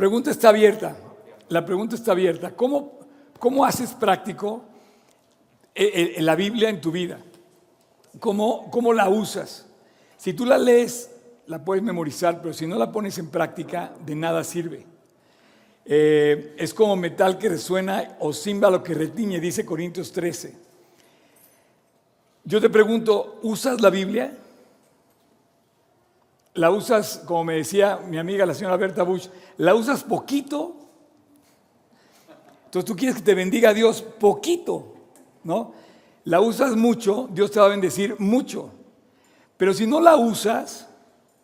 pregunta está abierta. La pregunta está abierta. ¿Cómo, cómo haces práctico eh, eh, la Biblia en tu vida? ¿Cómo, ¿Cómo la usas? Si tú la lees, la puedes memorizar, pero si no la pones en práctica, de nada sirve. Eh, es como metal que resuena o címbalo que retiñe, dice Corintios 13. Yo te pregunto, ¿usas la Biblia? ¿La usas, como me decía mi amiga la señora Berta Bush, la usas poquito? Entonces tú quieres que te bendiga Dios poquito, ¿no? La usas mucho, Dios te va a bendecir mucho. Pero si no la usas,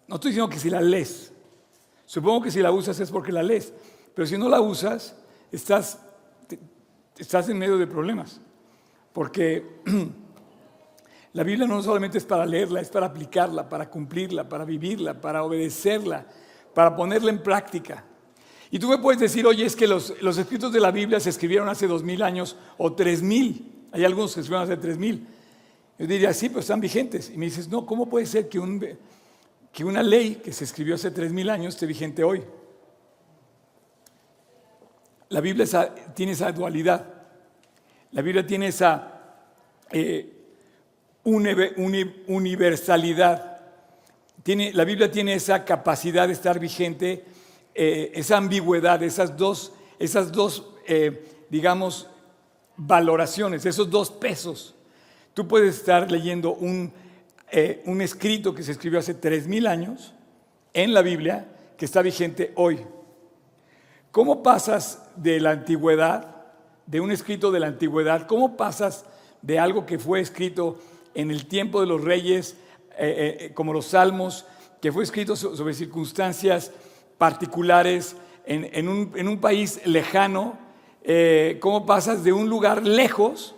no estoy diciendo que si la lees, supongo que si la usas es porque la lees, pero si no la usas, estás, estás en medio de problemas. Porque la Biblia no solamente es para leerla, es para aplicarla, para cumplirla, para vivirla, para obedecerla, para ponerla en práctica. Y tú me puedes decir, oye, es que los, los escritos de la Biblia se escribieron hace dos mil años o tres mil. Hay algunos que se escribieron hace tres mil. Yo diría, sí, pero están vigentes. Y me dices, no, ¿cómo puede ser que, un, que una ley que se escribió hace tres mil años esté vigente hoy? La Biblia tiene esa dualidad. La Biblia tiene esa eh, universalidad. Tiene, la Biblia tiene esa capacidad de estar vigente, eh, esa ambigüedad, esas dos, esas dos eh, digamos, valoraciones, esos dos pesos. Tú puedes estar leyendo un, un escrito que se escribió hace tres mil años en la Biblia que está vigente hoy. ¿Cómo pasas de la antigüedad, de un escrito de la antigüedad, cómo pasas de algo que fue escrito en el tiempo de los reyes, eh, eh, como los salmos, que fue escrito sobre circunstancias particulares en, un, país lejano, eh, cómo pasas de un lugar lejos,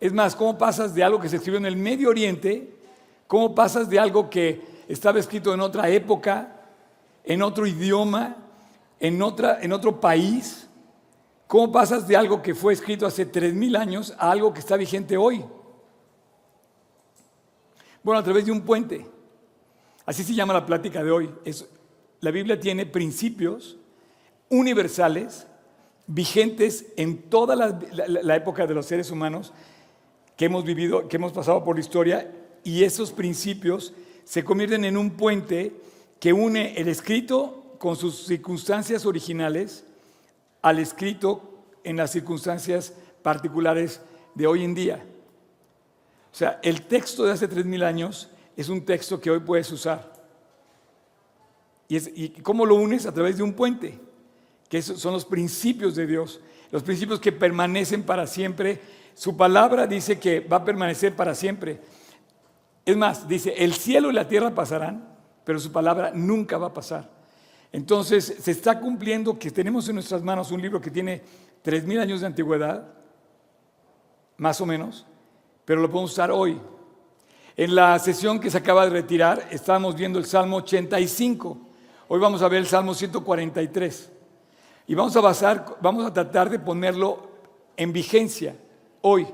es más, cómo pasas de algo que se escribió en el Medio Oriente, cómo pasas de algo que estaba escrito en otra época, en otro idioma, en, otra, en otro país? ¿Cómo pasas de algo que fue escrito hace 3.000 años a algo que está vigente hoy? Bueno, a través de un puente. Así se llama la plática de hoy. La Biblia tiene principios universales, vigentes en toda la, la, época de los seres humanos que hemos vivido, que hemos pasado por la historia, y esos principios se convierten en un puente que une el escrito con sus circunstancias originales al escrito en las circunstancias particulares de hoy en día. O sea, el texto de hace 3.000 años es un texto que hoy puedes usar. ¿Y, ¿Y cómo lo unes? A través de un puente, que son los principios de Dios, los principios que permanecen para siempre. Su palabra dice que va a permanecer para siempre. Es más, dice, el cielo y la tierra pasarán, pero su palabra nunca va a pasar. Entonces, se está cumpliendo que tenemos en nuestras manos un libro que tiene 3.000 años de antigüedad, más o menos, pero lo podemos usar hoy. En la sesión que se acaba de retirar, estábamos viendo el Salmo 85. Hoy vamos a ver el Salmo 143. Y vamos a basar, vamos a tratar de ponerlo en vigencia hoy.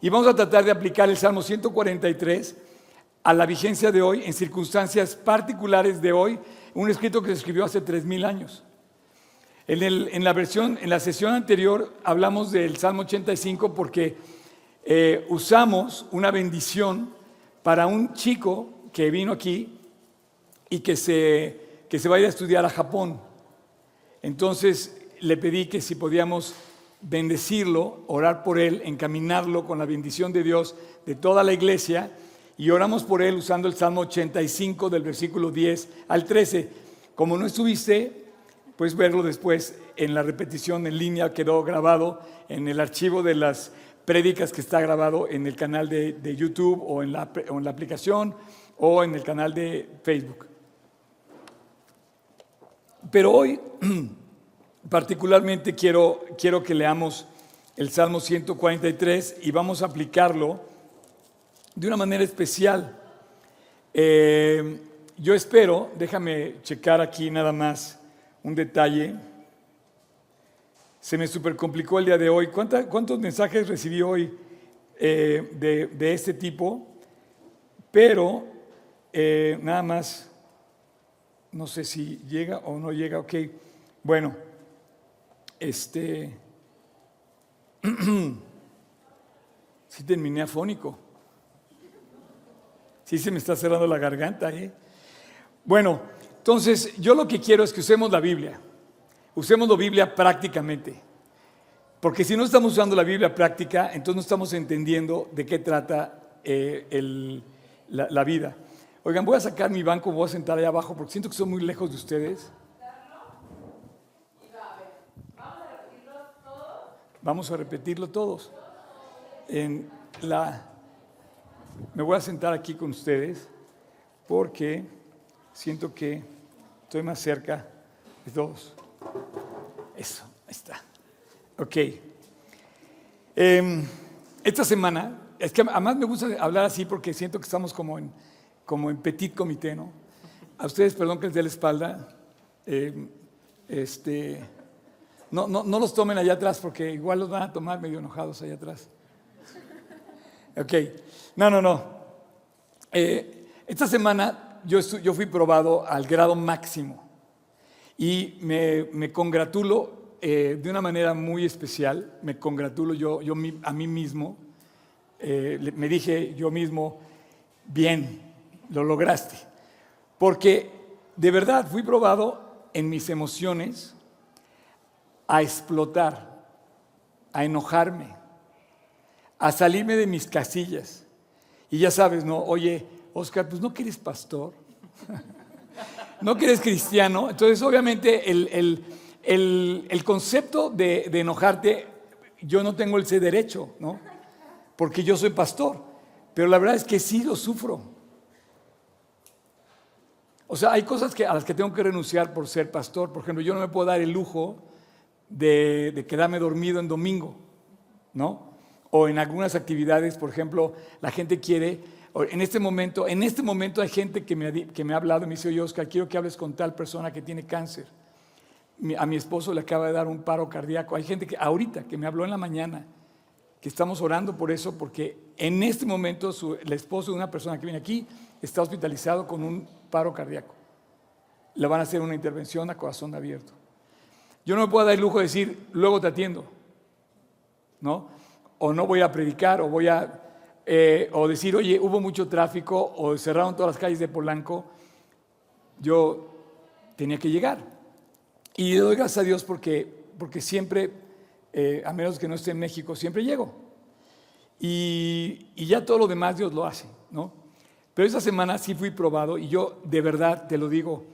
Y vamos a tratar de aplicar el Salmo 143 a la vigencia de hoy, en circunstancias particulares de hoy, un escrito que se escribió hace 3.000 años. En, la versión, en la sesión anterior hablamos del Salmo 85 porque eh, usamos una bendición para un chico que vino aquí y que se, que se va a ir a estudiar a Japón. Entonces le pedí que si podíamos bendecirlo, orar por él, encaminarlo con la bendición de Dios de toda la iglesia y oramos por él usando el Salmo 85 del versículo 10 al 13. Como no estuviste, puedes verlo después en la repetición en línea, quedó grabado en el archivo de las prédicas que está grabado en el canal de, YouTube o en, la, en la aplicación o en el canal de Facebook. Pero hoy particularmente quiero, quiero que leamos el Salmo 143 y vamos a aplicarlo de una manera especial. Eh, yo espero, déjame checar aquí nada más un detalle. Se me super complicó el día de hoy. ¿Cuántos mensajes recibí hoy eh, de, este tipo? Pero eh, nada más, no sé si llega o no llega, ok. Bueno, Este. sí terminé afónico. Sí se me está cerrando la garganta, ¿eh? Bueno, entonces yo lo que quiero es que usemos la Biblia. Usemos la Biblia prácticamente. Porque si no estamos usando la Biblia práctica, entonces no estamos entendiendo de qué trata eh, la, vida. Oigan, voy a sacar mi banco, voy a sentar allá abajo porque siento que estoy muy lejos de ustedes. Vamos a repetirlo todos. En la, me voy a sentar aquí con ustedes porque siento que estoy más cerca de todos. Eso, ahí está. Ok. Em, esta semana, es que además me gusta hablar así porque siento que estamos como en, como en petit comité, ¿no? A ustedes, perdón que les dé la espalda. Em, este, no, no, no los tomen allá atrás porque igual los van a tomar medio enojados allá atrás. Ok. No, no, no. Eh, esta semana yo, yo fui probado al grado máximo y me, congratulo eh, de una manera muy especial, me congratulo yo, yo a mí mismo, eh, me dije yo mismo, bien, lo lograste, porque de verdad fui probado en mis emociones a explotar, a enojarme, a salirme de mis casillas. Y ya sabes, ¿no? Oye, Oscar, pues no que eres pastor, no que eres cristiano. Entonces, obviamente, el el, concepto de, enojarte, yo no tengo ese derecho, ¿no? Porque yo soy pastor. Pero la verdad es que sí lo sufro. O sea, hay cosas que, a las que tengo que renunciar por ser pastor. Por ejemplo, yo no me puedo dar el lujo de, quedarme dormido en domingo, ¿no? O en algunas actividades, por ejemplo, la gente quiere, en este momento, en este momento hay gente que me, ha hablado y me dice, oye, Oscar, quiero que hables con tal persona que tiene cáncer a mi esposo le acaba de dar un paro cardíaco. Hay gente que ahorita, que me habló en la mañana, que estamos orando por eso, porque en este momento el esposo de una persona que viene aquí está hospitalizado con un paro cardíaco. Le van a hacer una intervención a corazón abierto. Yo no me puedo dar el lujo de decir, luego te atiendo, ¿no? O no voy a predicar, o voy a, eh, o decir, oye, hubo mucho tráfico, o cerraron todas las calles de Polanco. Yo tenía que llegar. Y le doy gracias a Dios porque, porque siempre, eh, a menos que no esté en México, siempre llego. Y, y, ya todo lo demás Dios lo hace, ¿no? Pero esa semana sí fui probado y yo de verdad te lo digo,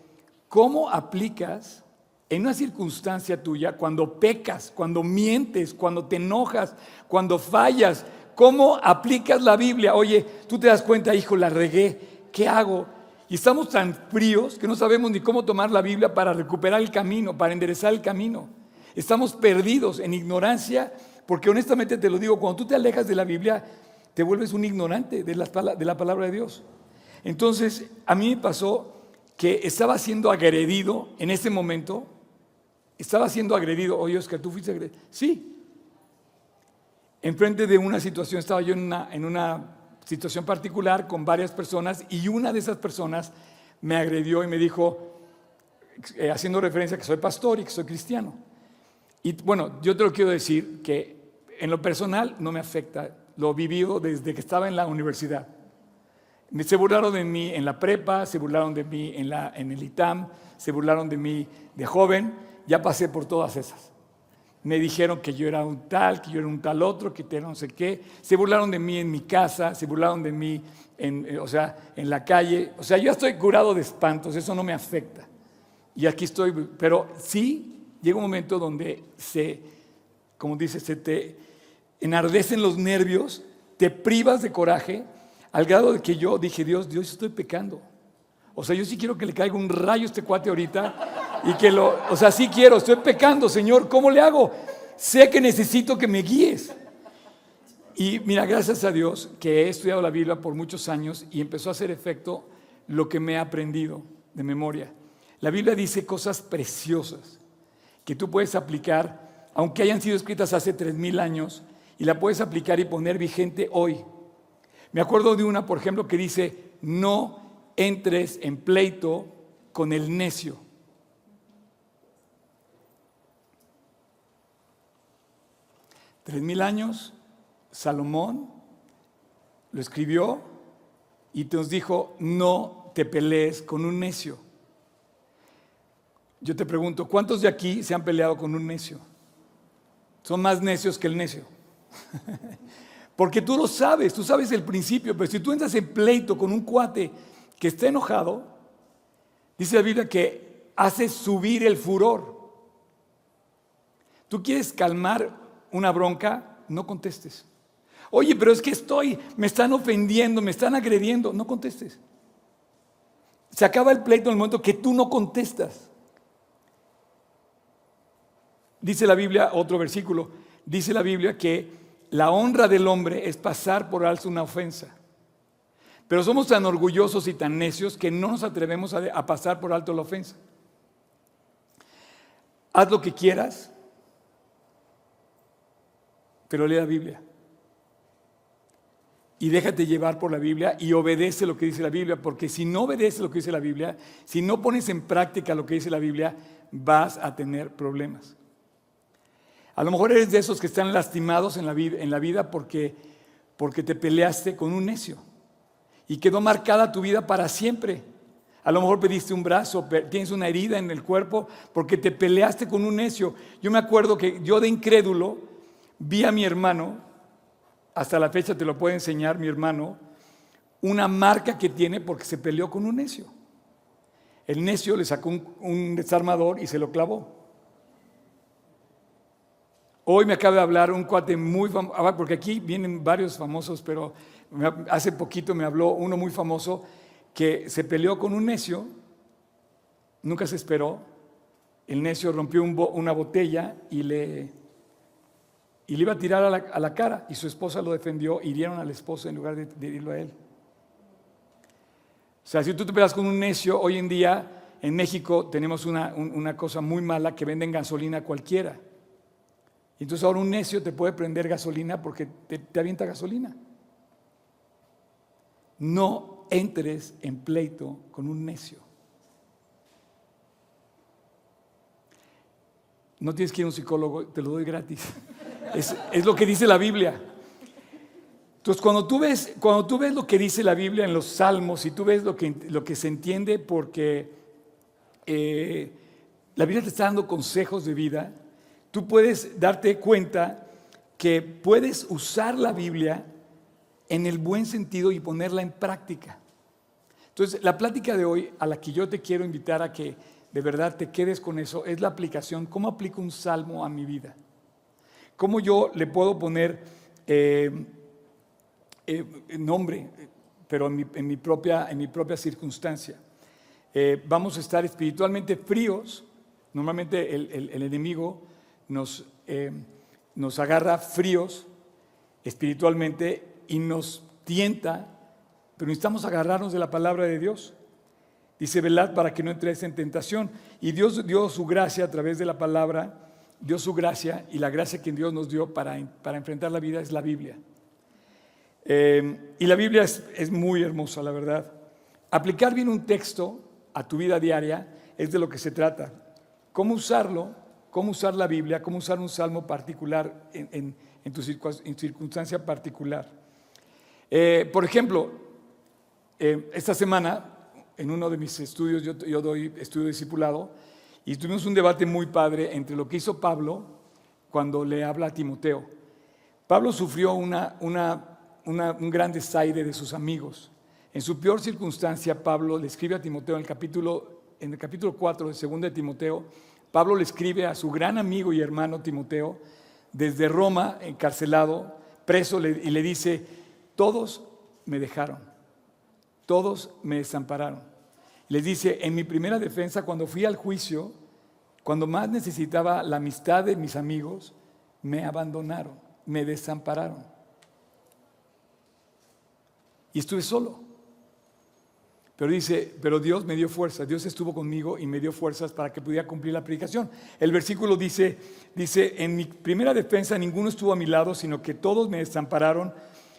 ¿cómo aplicas en una circunstancia tuya cuando pecas, cuando mientes, cuando te enojas, cuando fallas? ¿Cómo aplicas la Biblia? Oye, tú te das cuenta, hijo, la regué, ¿qué hago? Y estamos tan fríos que no sabemos ni cómo tomar la Biblia para recuperar el camino, para enderezar el camino. Estamos perdidos en ignorancia, porque honestamente te lo digo, cuando tú te alejas de la Biblia, te vuelves un ignorante de la, de la palabra de Dios. Entonces, a mí me pasó que estaba siendo agredido en ese momento. Estaba siendo agredido. Oye, Oscar, ¿tú fuiste agredido? Sí. Enfrente de una situación, estaba yo en una, situación particular con varias personas y una de esas personas me agredió y me dijo, eh, haciendo referencia a que soy pastor y que soy cristiano. Y bueno, yo te lo quiero decir que en lo personal no me afecta, lo vivido desde que estaba en la universidad. Se burlaron de mí en la prepa, se burlaron de mí en el ITAM, se burlaron de mí de joven, ya pasé por todas esas me dijeron que yo era un tal, que yo era un tal otro, que no sé qué. Se burlaron de mí en mi casa, se burlaron de mí en, eh, o sea, en la calle. O sea, yo estoy curado de espantos, eso no me afecta. Y aquí estoy, pero sí llega un momento donde se, como dice, se te enardecen los nervios, te privas de coraje, al grado de que yo dije, Dios, Dios, estoy pecando. O sea, yo sí quiero que le caiga un rayo a este cuate ahorita y que lo, o sea, sí quiero, estoy pecando, Señor, ¿cómo le hago? Sé que necesito que me guíes. Y mira, gracias a Dios que he estudiado la Biblia por muchos años y empezó a hacer efecto lo que me he aprendido de memoria. La Biblia dice cosas preciosas que tú puedes aplicar, aunque hayan sido escritas hace tres mil años, y la puedes aplicar y poner vigente hoy. Me acuerdo de una, por ejemplo, que dice, no entres en pleito con el necio. Tres mil años, Salomón lo escribió y nos dijo, no te pelees con un necio. Yo te pregunto, ¿cuántos de aquí se han peleado con un necio? Son más necios que el necio. Porque tú lo sabes, tú sabes el principio, pero si tú entras en pleito con un cuate que está enojado, dice la Biblia que hace subir el furor. Tú quieres calmar una bronca, no contestes. Oye, pero es que estoy, me están ofendiendo, me están agrediendo, no contestes. Se acaba el pleito en el momento que tú no contestas. Dice la Biblia, otro versículo, dice la Biblia que la honra del hombre es pasar por alto una ofensa. Pero somos tan orgullosos y tan necios que no nos atrevemos a, pasar por alto la ofensa. Haz lo que quieras, pero lee la Biblia. Y déjate llevar por la Biblia y obedece lo que dice la Biblia, porque si no obedeces lo que dice la Biblia, si no pones en práctica lo que dice la Biblia, vas a tener problemas. A lo mejor eres de esos que están lastimados en la vida, en la vida porque, porque te peleaste con un necio y quedó marcada tu vida para siempre. A lo mejor pediste un brazo, tienes una herida en el cuerpo porque te peleaste con un necio. Yo me acuerdo que yo de incrédulo vi a mi hermano, hasta la fecha te lo puedo enseñar mi hermano, una marca que tiene porque se peleó con un necio. El necio le sacó un desarmador y se lo clavó. Hoy me acaba de hablar un cuate muy famoso, ah, porque aquí vienen varios famosos, pero hace poquito me habló uno muy famoso que se peleó con un necio, nunca se esperó, el necio rompió una botella y le, iba a tirar a la, cara y su esposa lo defendió y dieron al esposo en lugar de, de a él. O sea, si tú te peleas con un necio, hoy en día en México tenemos una, cosa muy mala que venden gasolina cualquiera. Entonces ahora un necio te puede prender gasolina porque te, avienta gasolina. No entres en pleito con un necio. No tienes que ir a un psicólogo, te lo doy gratis. Es, lo que dice la Biblia. Entonces, cuando tú, ves, cuando tú ves lo que dice la Biblia en los salmos y tú ves lo que, lo que se entiende porque eh, la Biblia te está dando consejos de vida, tú puedes darte cuenta que puedes usar la Biblia en el buen sentido y ponerla en práctica. Entonces, la plática de hoy a la que yo te quiero invitar a que de verdad te quedes con eso es la aplicación, cómo aplico un salmo a mi vida. Cómo yo le puedo poner eh, eh, nombre, pero en mi, propia, en mi propia circunstancia. Eh, vamos a estar espiritualmente fríos. Normalmente el enemigo nos, nos agarra fríos espiritualmente y nos tienta, pero necesitamos agarrarnos de la palabra de Dios. Dice, velad para que no entréis en tentación. Y Dios dio su gracia a través de la palabra, dio su gracia, y la gracia que Dios nos dio para, para enfrentar la vida es la Biblia. Eh, y la Biblia es, es muy hermosa, la verdad. Aplicar bien un texto a tu vida diaria es de lo que se trata. ¿Cómo usarlo? cómo usar la Biblia, cómo usar un salmo particular en, tu circunstancia particular. Eh, por ejemplo, eh, esta semana, en uno de mis estudios, yo, doy estudio discipulado, y tuvimos un debate muy padre entre lo que hizo Pablo cuando le habla a Timoteo. Pablo sufrió un gran desaire de sus amigos. En su peor circunstancia, Pablo le escribe a Timoteo en el capítulo, en el capítulo 4 de 2 de Timoteo, Pablo le escribe a su gran amigo y hermano Timoteo, desde Roma, encarcelado, preso, y le dice, todos me dejaron, todos me desampararon. Les dice, en mi primera defensa, cuando fui al juicio, cuando más necesitaba la amistad de mis amigos, me abandonaron, me desampararon. Y estuve solo. Pero dice, pero Dios me dio fuerza, Dios estuvo conmigo y me dio fuerzas para que pudiera cumplir la predicación. El versículo dice, dice, en mi primera defensa ninguno estuvo a mi lado, sino que todos me desampararon,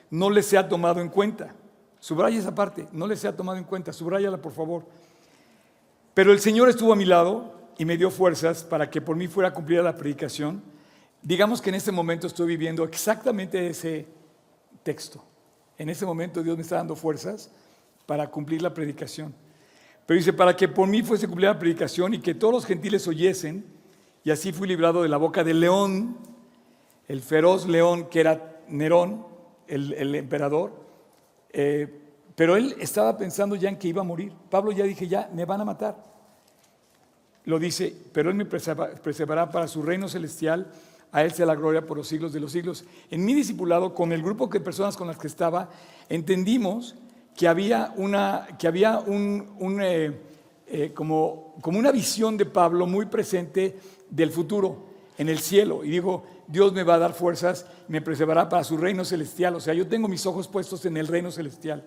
no les se ha tomado en cuenta. Subraya esa parte, no les se ha tomado en cuenta, subrayala por favor. Pero el Señor estuvo a mi lado y me dio fuerzas para que por mí fuera cumplida la predicación. digamos que en este momento estoy viviendo exactamente ese texto. En ese momento Dios me está dando fuerzas para cumplir la predicación. Pero dice, para que por mí fuese cumplida la predicación y que todos los gentiles oyesen, y así fui librado de la boca del león, el feroz león que era Nerón, el, emperador. Eh, pero él estaba pensando ya en que iba a morir. Pablo ya dije, ya, me van a matar. Lo dice, pero él me preservará para su reino celestial, a él sea la gloria por los siglos de los siglos. En mi discipulado, con el grupo de personas con las que estaba, entendimos que había una, que había un, eh, eh, como, como una visión de Pablo muy presente del futuro en el cielo. Y digo, Dios me va a dar fuerzas, me preservará para su reino celestial. O sea, yo tengo mis ojos puestos en el reino celestial.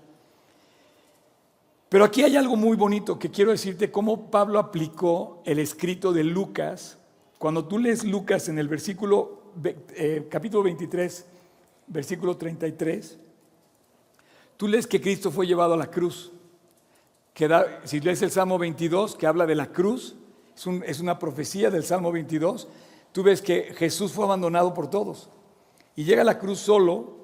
Pero aquí hay algo muy bonito que quiero decirte cómo Pablo aplicó el escrito de Lucas. Cuando tú lees Lucas en el versículo, eh, capítulo 23, versículo 33, tú lees que Cristo fue llevado a la cruz. Si lees el Salmo 22, que habla de la cruz, es, es una profecía del Salmo 22, tú ves que Jesús fue abandonado por todos. Y llega a la cruz solo,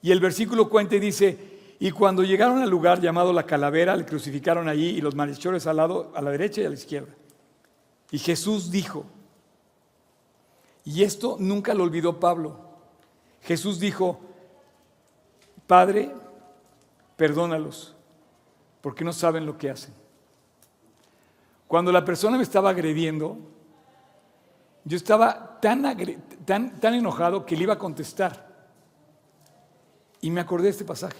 y el versículo cuenta y dice, y cuando llegaron al lugar llamado la calavera, le crucificaron allí y los malhechores al lado, a la derecha y a la izquierda. Y Jesús dijo, y esto nunca lo olvidó Pablo, Jesús dijo, Padre, perdónalos, porque no saben lo que hacen. Cuando la persona me estaba agrediendo, yo estaba tan, tan, enojado que le iba a contestar. Y me acordé de este pasaje.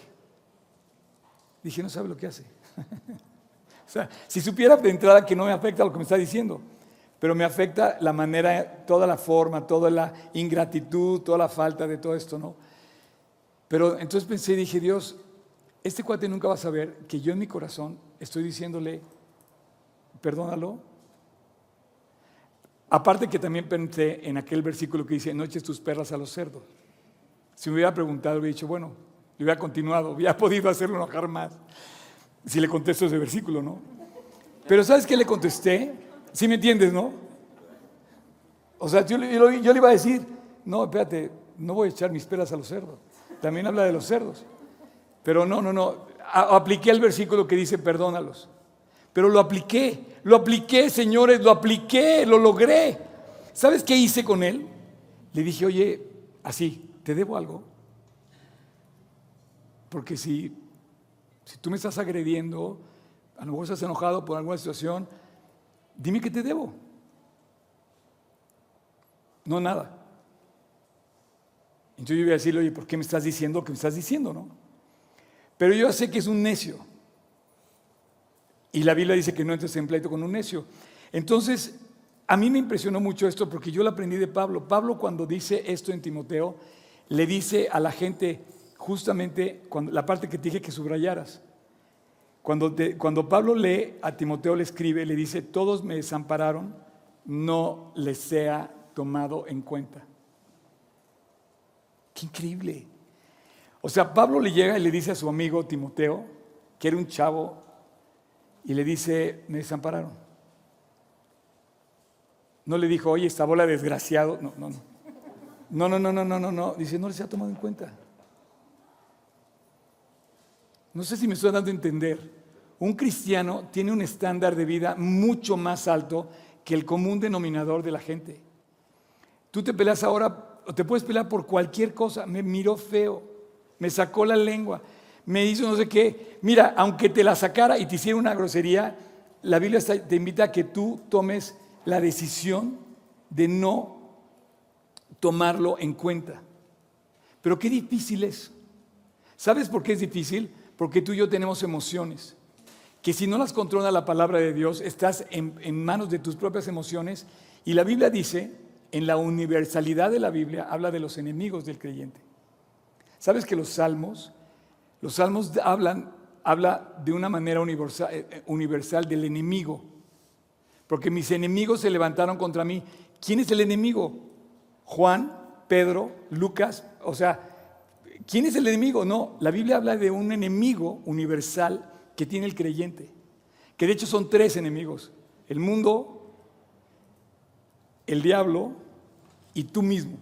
Dije, no sabe lo que hace. o sea, si supiera de entrada que no me afecta lo que me está diciendo, pero me afecta la manera, toda la forma, toda la ingratitud, toda la falta de todo esto, ¿no? Pero entonces pensé dije, Dios, este cuate nunca va a saber que yo en mi corazón estoy diciéndole, perdónalo. Aparte que también pensé en aquel versículo que dice, no eches tus perras a los cerdos. Si me hubiera preguntado, hubiera dicho, bueno, y hubiera continuado, hubiera podido hacerlo enojar más. Si le contesto ese versículo, ¿no? Pero ¿sabes qué le contesté? Si me entiendes, ¿no? O sea, yo, yo, le iba a decir, no, espérate, no voy a echar mis peras a los cerdos. También habla de los cerdos. Pero no, no, no. apliqué el versículo que dice, perdónalos. Pero lo apliqué, lo apliqué, señores, lo apliqué, lo logré. ¿Sabes qué hice con él? Le dije, oye, así, ¿te debo algo? Porque si, si tú me estás agrediendo, a lo mejor estás enojado por alguna situación, dime que te debo. No nada. Entonces yo voy a decirle, oye, ¿por qué me estás diciendo lo que me estás diciendo? No? Pero yo sé que es un necio. Y la Biblia dice que no entres en pleito con un necio. Entonces, a mí me impresionó mucho esto porque yo lo aprendí de Pablo. Pablo cuando dice esto en Timoteo, le dice a la gente, justamente cuando, la parte que te dije que subrayaras. Cuando, cuando Pablo lee a Timoteo, le escribe, le dice, todos me desampararon, no les sea tomado en cuenta. Qué increíble. O sea, Pablo le llega y le dice a su amigo Timoteo, que era un chavo, y le dice, me desampararon. No le dijo, oye, esta bola desgraciado. No, no, no. No, no, no, no, no, no, no. Dice, no les ha tomado en cuenta. No sé si me estoy dando a entender. Un cristiano tiene un estándar de vida mucho más alto que el común denominador de la gente. Tú te peleas ahora, o te puedes pelear por cualquier cosa. Me miró feo, me sacó la lengua, me hizo no sé qué. Mira, aunque te la sacara y te hiciera una grosería, la Biblia te invita a que tú tomes la decisión de no tomarlo en cuenta. Pero qué difícil es. ¿Sabes por qué es difícil? Porque tú y yo tenemos emociones, que si no las controla la palabra de Dios, estás en, manos de tus propias emociones. Y la Biblia dice, en la universalidad de la Biblia, habla de los enemigos del creyente. ¿Sabes que los salmos, los salmos hablan, habla de una manera universal, eh, eh, universal del enemigo? Porque mis enemigos se levantaron contra mí. ¿Quién es el enemigo? Juan, Pedro, Lucas, o sea, ¿Quién es el enemigo? No, la Biblia habla de un enemigo universal que tiene el creyente, que de hecho son tres enemigos, el mundo, el diablo y tú mismo.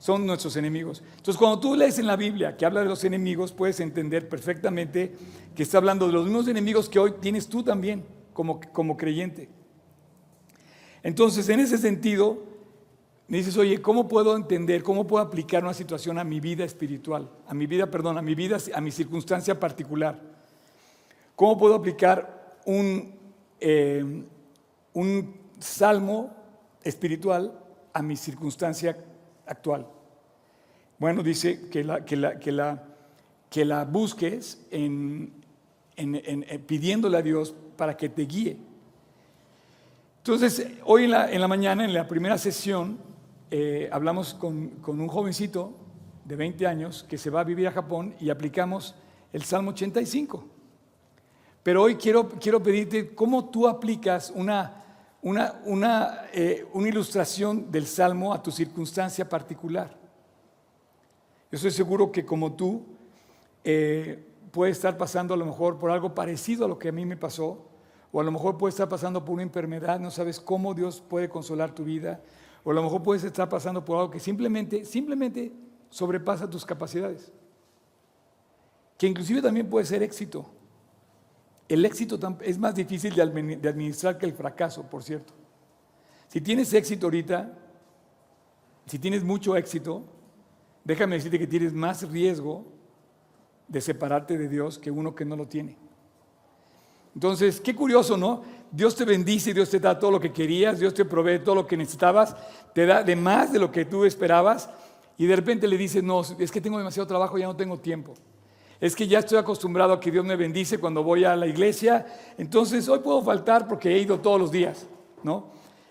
Son nuestros enemigos. Entonces, cuando tú lees en la Biblia que habla de los enemigos, puedes entender perfectamente que está hablando de los mismos enemigos que hoy tienes tú también como, como creyente. Entonces, en ese sentido, me dices, oye, ¿cómo puedo entender, cómo puedo aplicar una situación a mi vida espiritual, a mi vida, perdón, a mi vida, a mi circunstancia particular? ¿Cómo puedo aplicar un, eh, un salmo espiritual a mi circunstancia actual? Bueno, dice que la, que la, que la, que la busques en, en, pidiéndole a Dios para que te guíe. Entonces, hoy en la, en la mañana, en la primera sesión, eh, hablamos con, con, un jovencito de 20 años que se va a vivir a Japón y aplicamos el Salmo 85. Pero hoy quiero, quiero pedirte cómo tú aplicas una, una, una, eh, una ilustración del Salmo a tu circunstancia particular. Yo estoy seguro que como tú eh, puedes estar pasando a lo mejor por algo parecido a lo que a mí me pasó, o a lo mejor puedes estar pasando por una enfermedad, no sabes cómo Dios puede consolar tu vida, o a lo mejor puedes estar pasando por algo que simplemente, simplemente sobrepasa tus capacidades, que inclusive también puede ser éxito. El éxito es más difícil de administrar que el fracaso, por cierto. Si tienes éxito ahorita, si tienes mucho éxito, déjame decirte que tienes más riesgo de separarte de Dios que uno que no lo tiene. Entonces, qué curioso, ¿no? Dios te bendice, Dios te da todo lo que querías, Dios te provee todo lo que necesitabas, te da de más de lo que tú esperabas y de repente le dices, no, es que tengo demasiado trabajo, ya no tengo tiempo es que ya estoy acostumbrado a que Dios me bendice cuando voy a la iglesia, entonces hoy puedo faltar porque he ido todos los días, ¿no?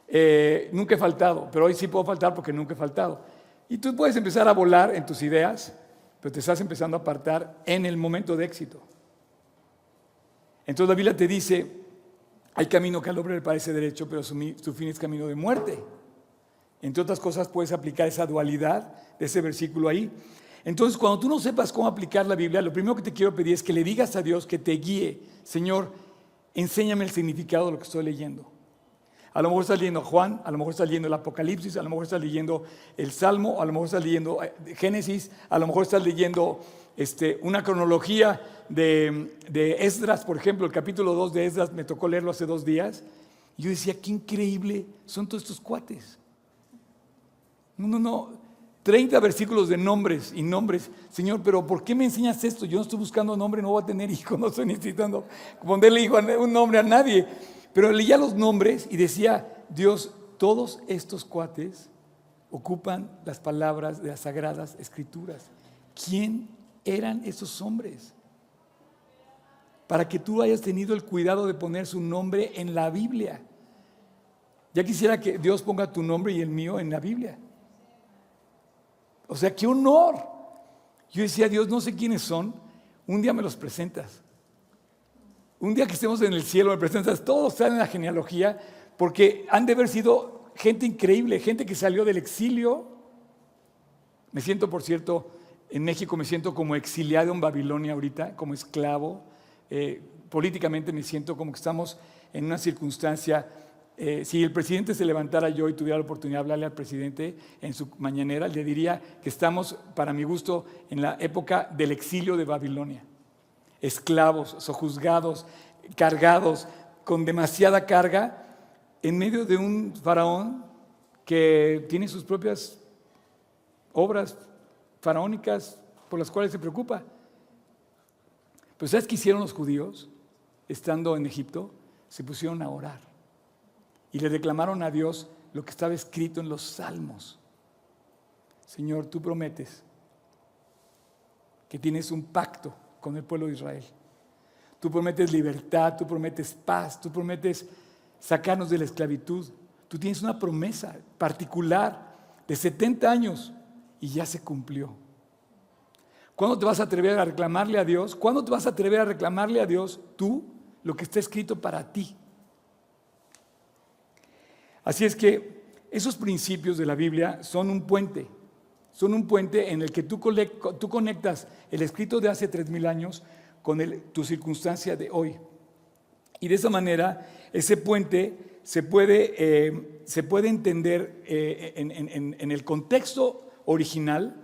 Eh, nunca he faltado, pero hoy sí puedo faltar porque nunca he faltado. Y tú puedes empezar a volar en tus ideas, pero te estás empezando a apartar en el momento de éxito. Entonces la Biblia te dice, hay camino que al hombre le parece derecho, pero su, su fin es camino de muerte. Entre otras cosas puedes aplicar esa dualidad de ese versículo ahí. Entonces, cuando tú no sepas cómo aplicar la Biblia, lo primero que te quiero pedir es que le digas a Dios que te guíe. Señor, enséñame el significado de lo que estoy leyendo. A lo mejor estás leyendo Juan, a lo mejor estás leyendo el Apocalipsis, a lo mejor estás leyendo el Salmo, a lo mejor estás leyendo eh, Génesis, a lo mejor estás leyendo este, una cronología de, de, Esdras, por ejemplo, el capítulo 2 de Esdras, me tocó leerlo hace dos días. Y yo decía, qué increíble son todos estos cuates. No, no, no. 30 versículos de nombres y nombres. Señor, pero ¿por qué me enseñas esto? Yo no estoy buscando nombre, no voy a tener hijo, no estoy necesitando ponerle hijo un nombre a nadie. Pero leía los nombres y decía, Dios, todos estos cuates ocupan las palabras de las sagradas escrituras. ¿Quién eran esos hombres? Para que tú hayas tenido el cuidado de poner su nombre en la Biblia. Ya quisiera que Dios ponga tu nombre y el mío en la Biblia. O sea, qué honor. Yo decía, Dios, no sé quiénes son, un día me los presentas. Un día que estemos en el cielo me presentas, todos están en la genealogía, porque han de haber sido gente increíble, gente que salió del exilio. Me siento, por cierto, en México me siento como exiliado en Babilonia ahorita, como esclavo. Eh, políticamente me siento como que estamos en una circunstancia eh, si el presidente se levantara yo y tuviera la oportunidad de hablarle al presidente en su mañanera, le diría que estamos, para mi gusto, en la época del exilio de Babilonia. Esclavos, sojuzgados, cargados, con demasiada carga, en medio de un faraón que tiene sus propias obras faraónicas por las cuales se preocupa. Pues ¿sabes qué hicieron los judíos estando en Egipto? Se pusieron a orar y le reclamaron a Dios lo que estaba escrito en los salmos. Señor, tú prometes que tienes un pacto con el pueblo de Israel. Tú prometes libertad, tú prometes paz, tú prometes sacarnos de la esclavitud. Tú tienes una promesa particular de 70 años y ya se cumplió. ¿Cuándo te vas a atrever a reclamarle a Dios? ¿Cuándo te vas a atrever a reclamarle a Dios tú lo que está escrito para ti? Así es que esos principios de la Biblia son un puente, son un puente en el que tú, conectas el escrito de hace tres mil años con tu circunstancia de hoy. Y de esa manera, ese puente se puede, eh, se puede entender eh, en, el contexto original,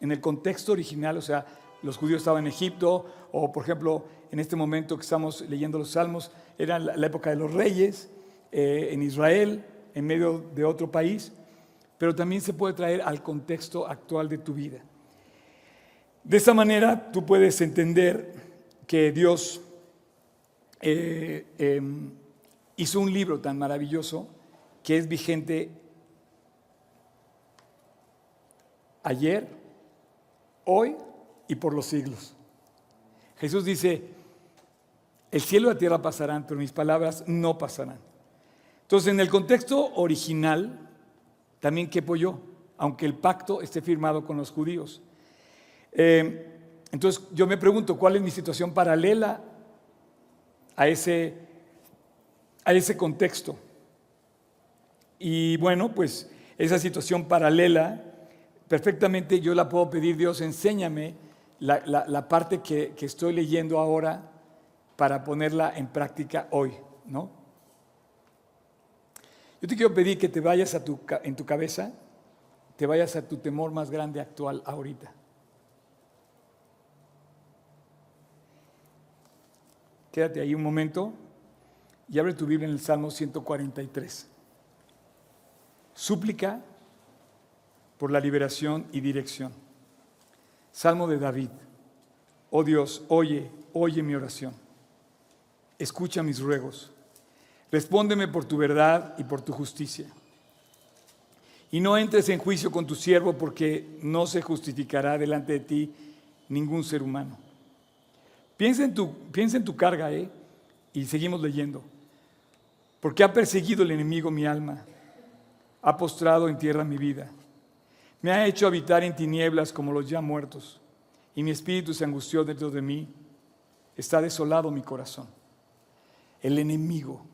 en el contexto original, o sea, los judíos estaban en Egipto, o por ejemplo, en este momento que estamos leyendo los salmos, era la, época de los reyes eh, en Israel, en medio de otro país, pero también se puede traer al contexto actual de tu vida. De esa manera tú puedes entender que Dios eh, em, hizo un libro tan maravilloso que es vigente ayer, hoy y por los siglos. Jesús dice, el cielo y la tierra pasarán, pero mis palabras no pasarán. Entonces, en el contexto original, también quepo yo, aunque el pacto esté firmado con los judíos. Eh, entonces, yo me pregunto, ¿cuál es mi situación paralela a ese, a ese contexto? Y bueno, pues esa situación paralela, perfectamente yo la puedo pedir, Dios, enséñame la, parte que, que, estoy leyendo ahora para ponerla en práctica hoy, ¿no? Yo te quiero pedir que te vayas a tu, en tu cabeza, te vayas a tu temor más grande actual ahorita. Quédate ahí un momento y abre tu Biblia en el Salmo 143. Súplica por la liberación y dirección. Salmo de David. Oh Dios, oye, oye mi oración. Escucha mis ruegos. Respóndeme por tu verdad y por tu justicia. Y no entres en juicio con tu siervo porque no se justificará delante de ti ningún ser humano. Piensa en tu, piensa en tu carga, ¿eh? Y seguimos leyendo. Porque ha perseguido el enemigo mi alma, ha postrado en tierra mi vida. Me ha hecho habitar en tinieblas como los ya muertos, y mi espíritu se angustió dentro de mí. Está desolado mi corazón. El enemigo,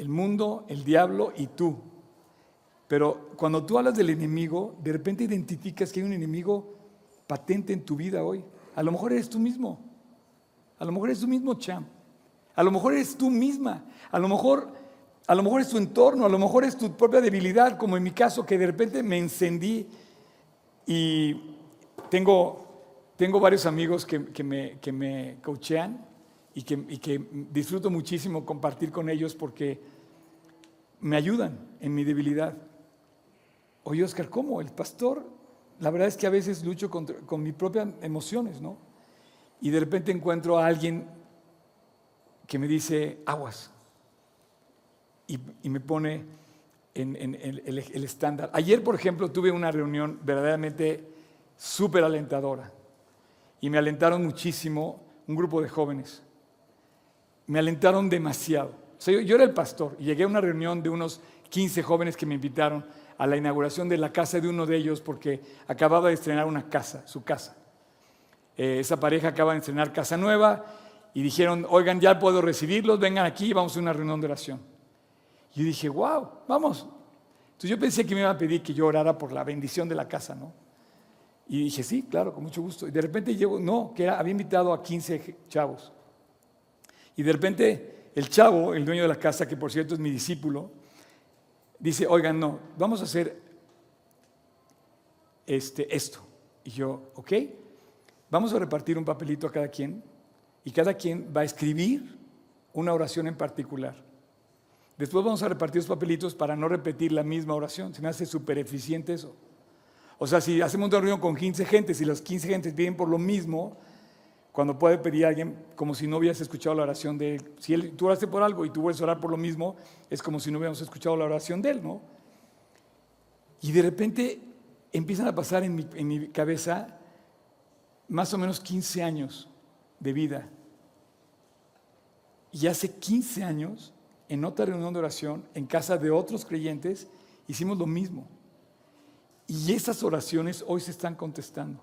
el mundo, el diablo y tú. Pero cuando tú hablas del enemigo, de repente identificas que hay un enemigo patente en tu vida hoy. A lo mejor eres tú mismo. A lo mejor eres tú mismo, champ. A lo mejor eres tú misma. A lo mejor, a lo mejor es tu entorno. A lo mejor es tu propia debilidad, como en mi caso, que de repente me encendí y tengo, tengo varios amigos que, me, que me coachean y que, disfruto muchísimo compartir con ellos porque me ayudan en mi debilidad. Oye, Oscar, ¿cómo? El pastor, la verdad es que a veces lucho con mis propias emociones, ¿no? Y de repente encuentro a alguien que me dice, aguas, y, me pone en, el, estándar. Ayer, por ejemplo, tuve una reunión verdaderamente súper alentadora, y me alentaron muchísimo un grupo de jóvenes me alentaron demasiado. yo, era el pastor y llegué a una reunión de unos 15 jóvenes que me invitaron a la inauguración de la casa de uno de ellos porque acababa de estrenar una casa, su casa. Eh, esa pareja acaba de estrenar casa nueva y dijeron, oigan, ya puedo recibirlos, vengan aquí y vamos a una reunión de oración. Y yo dije, wow, vamos. Entonces yo pensé que me iba a pedir que yo orara por la bendición de la casa, ¿no? Y dije, sí, claro, con mucho gusto. Y de repente llego, no, que había invitado a 15 chavos. Y de repente el chavo, el dueño de la casa, que por cierto es mi discípulo, dice, oigan, no, vamos a hacer este, esto. Y yo, ok, vamos a repartir un papelito a cada quien y cada quien va a escribir una oración en particular. Después vamos a repartir los papelitos para no repetir la misma oración. Se me hace súper eficiente eso. O sea, si hacemos una reunión con 15 gentes y los 15 gentes piden por lo mismo, cuando puede pedir a alguien como si no hubieras escuchado la oración de él. Si él, tú oraste por algo y tú vuelves a orar por lo mismo, es como si no hubiéramos escuchado la oración de él, ¿no? Y de repente empiezan a pasar en mi, en mi cabeza más o menos 15 años de vida. Y hace 15 años, en otra reunión de oración, en casa de otros creyentes, hicimos lo mismo. Y esas oraciones hoy se están contestando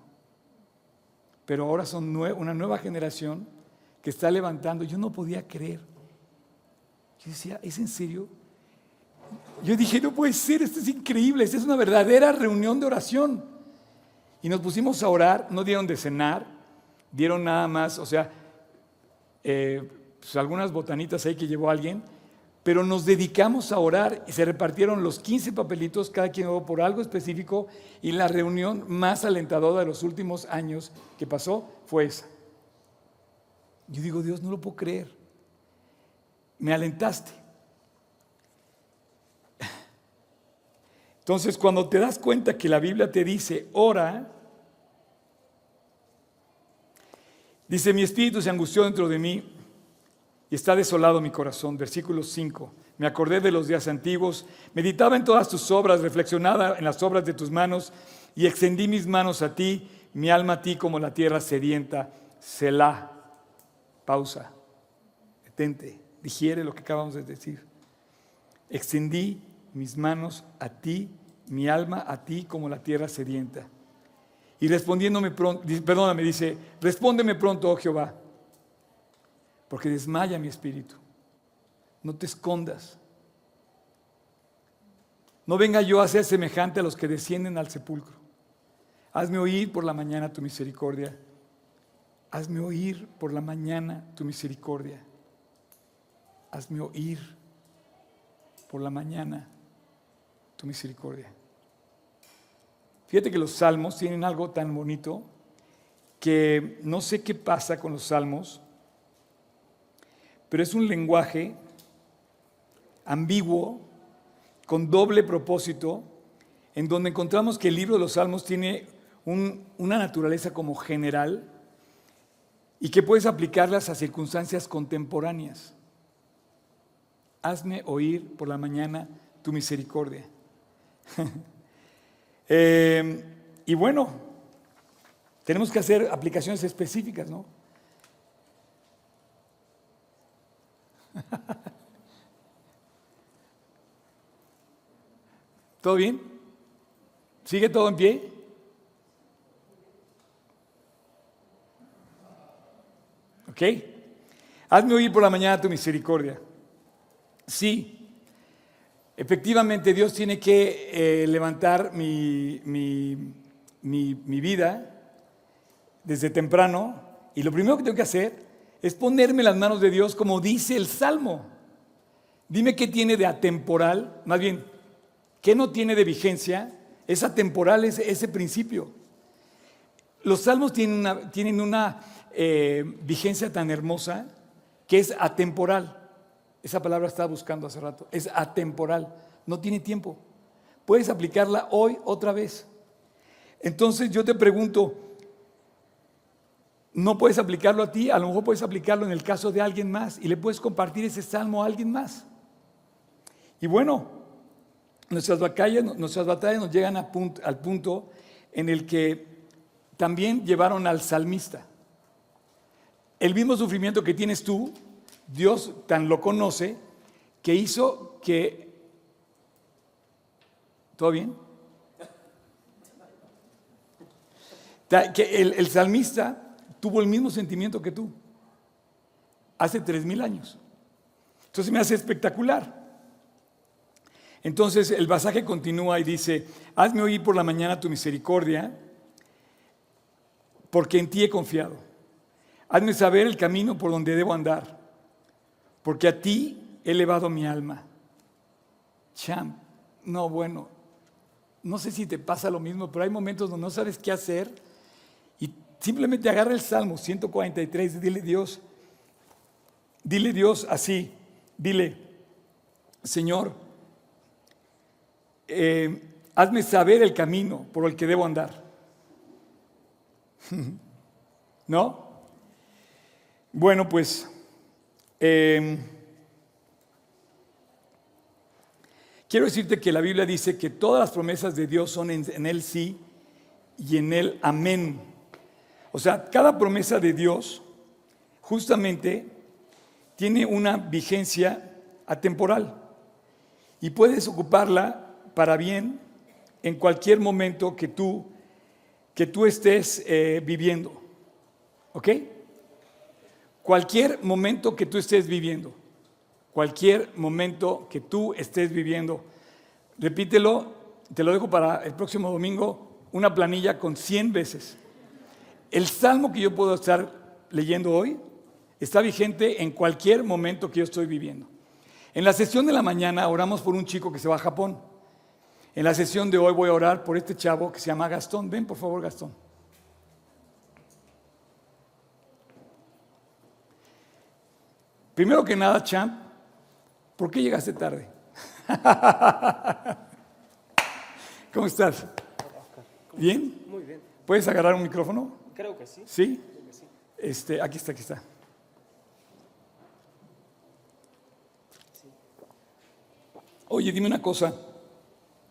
pero ahora son una nueva generación que está levantando. Yo no podía creer. Yo decía, ¿es en serio? Yo dije, no puede ser, esto es increíble, esta es una verdadera reunión de oración. Y nos pusimos a orar, no dieron de cenar, dieron nada más, o sea, eh, pues algunas botanitas ahí que llevó alguien, pero nos dedicamos a orar y se repartieron los 15 papelitos, cada quien oró por algo específico y la reunión más alentadora de los últimos años que pasó fue esa. Yo digo, Dios, no lo puedo creer. Me alentaste. Entonces, cuando te das cuenta que la Biblia te dice, ora, dice, mi espíritu se angustió dentro de mí y está desolado mi corazón. Versículo 5. Me acordé de los días antiguos, meditaba en todas tus obras, reflexionaba en las obras de tus manos y extendí mis manos a ti, mi alma a ti como la tierra sedienta. Selah. Pausa. Detente. Digiere lo que acabamos de decir. Extendí mis manos a ti, mi alma a ti como la tierra sedienta. Y respondiéndome pronto, perdóname, dice, respóndeme pronto, oh Jehová porque desmaya mi espíritu. No te escondas. No venga yo a ser semejante a los que descienden al sepulcro. Hazme oír por la mañana tu misericordia. Hazme oír por la mañana tu misericordia. Hazme oír por la mañana tu misericordia. Fíjate que los salmos tienen algo tan bonito que no sé qué pasa con los salmos, pero es un lenguaje ambiguo, con doble propósito, en donde encontramos que el libro de los Salmos tiene una naturaleza como general y que puedes aplicarlas a circunstancias contemporáneas. Hazme oír por la mañana tu misericordia. Eh, y bueno, tenemos que hacer aplicaciones específicas, ¿no? ¿Todo bien? ¿Sigue todo en pie? ¿Ok? Hazme oír por la mañana tu misericordia. Sí, efectivamente Dios tiene que eh, levantar mi, mi, mi vida desde temprano y lo primero que tengo que hacer es ponerme las manos de Dios como dice el Salmo. Dime qué tiene de atemporal, más bien, qué no tiene de vigencia, es atemporal ese, ese principio. Los salmos tienen una, eh, vigencia tan hermosa que es atemporal. Esa palabra estaba buscando hace rato. Es atemporal. No tiene tiempo. Puedes aplicarla hoy otra vez. Entonces yo te pregunto, no puedes aplicarlo a ti, a lo mejor puedes aplicarlo en el caso de alguien más y le puedes compartir ese salmo a alguien más. Y bueno, nuestras batallas, nuestras batallas nos llegan al punto en el que también llevaron al salmista. El mismo sufrimiento que tienes tú, Dios tan lo conoce que hizo que... ¿Todo bien? Que el, el salmista tuvo el mismo sentimiento que tú hace tres mil años. Entonces me hace espectacular. Entonces el pasaje continúa y dice, hazme oír por la mañana tu misericordia, porque en ti he confiado. Hazme saber el camino por donde debo andar, porque a ti he elevado mi alma. Cham, no, bueno, no sé si te pasa lo mismo, pero hay momentos donde no sabes qué hacer Simplemente agarra el Salmo 143 y dile Dios, dile Dios así, dile, Señor, eh, hazme saber el camino por el que debo andar. ¿No? Bueno, pues em, quiero decirte que la Biblia dice que todas las promesas de Dios son en, en Él sí y en Él amén. O sea, cada promesa de Dios justamente tiene una vigencia atemporal y puedes ocuparla para bien en cualquier momento que tú, que tú estés eh, viviendo. ¿Ok? Cualquier momento que tú estés viviendo. Cualquier momento que tú estés viviendo. Repítelo, te lo dejo para el próximo domingo, una planilla con 100 veces. El salmo que yo puedo estar leyendo hoy está vigente en cualquier momento que yo estoy viviendo. En la sesión de la mañana oramos por un chico que se va a Japón. En la sesión de hoy voy a orar por este chavo que se llama Gastón. Ven, por favor, Gastón. Primero que nada, Champ, ¿por qué llegaste tarde? ¿Cómo estás? ¿Bien? Muy bien. ¿Puedes agarrar un micrófono? Creo que sí. ¿Sí? Creo que sí. Este, aquí está, aquí está. Oye, dime una cosa.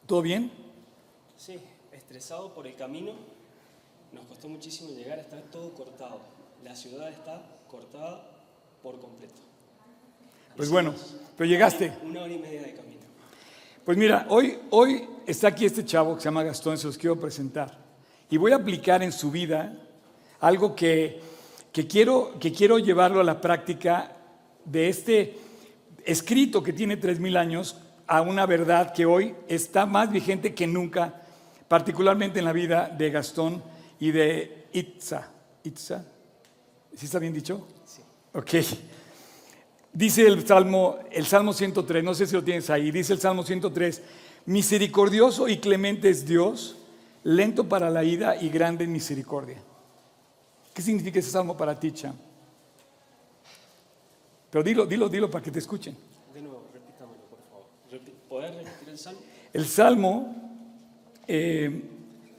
¿Todo bien? Sí, estresado por el camino. Nos costó muchísimo llegar, está todo cortado. La ciudad está cortada por completo. Pues bueno, pero llegaste. Una hora y media de camino. Pues mira, hoy, hoy está aquí este chavo que se llama Gastón, se los quiero presentar. Y voy a aplicar en su vida algo que, que quiero, que quiero llevarlo a la práctica de este escrito que tiene 3.000 años a una verdad que hoy está más vigente que nunca, particularmente en la vida de Gastón y de Itza. ¿Itza? ¿Sí está bien dicho? Sí. Ok. Dice el Salmo, el Salmo 103, no sé si lo tienes ahí, dice el Salmo 103, misericordioso y clemente es Dios, lento para la ida y grande en misericordia. ¿Qué significa ese salmo para ti, Cham? Pero dilo, dilo, dilo para que te escuchen. De nuevo, repítamelo, por favor. ¿Podés repetir el salmo? El salmo eh,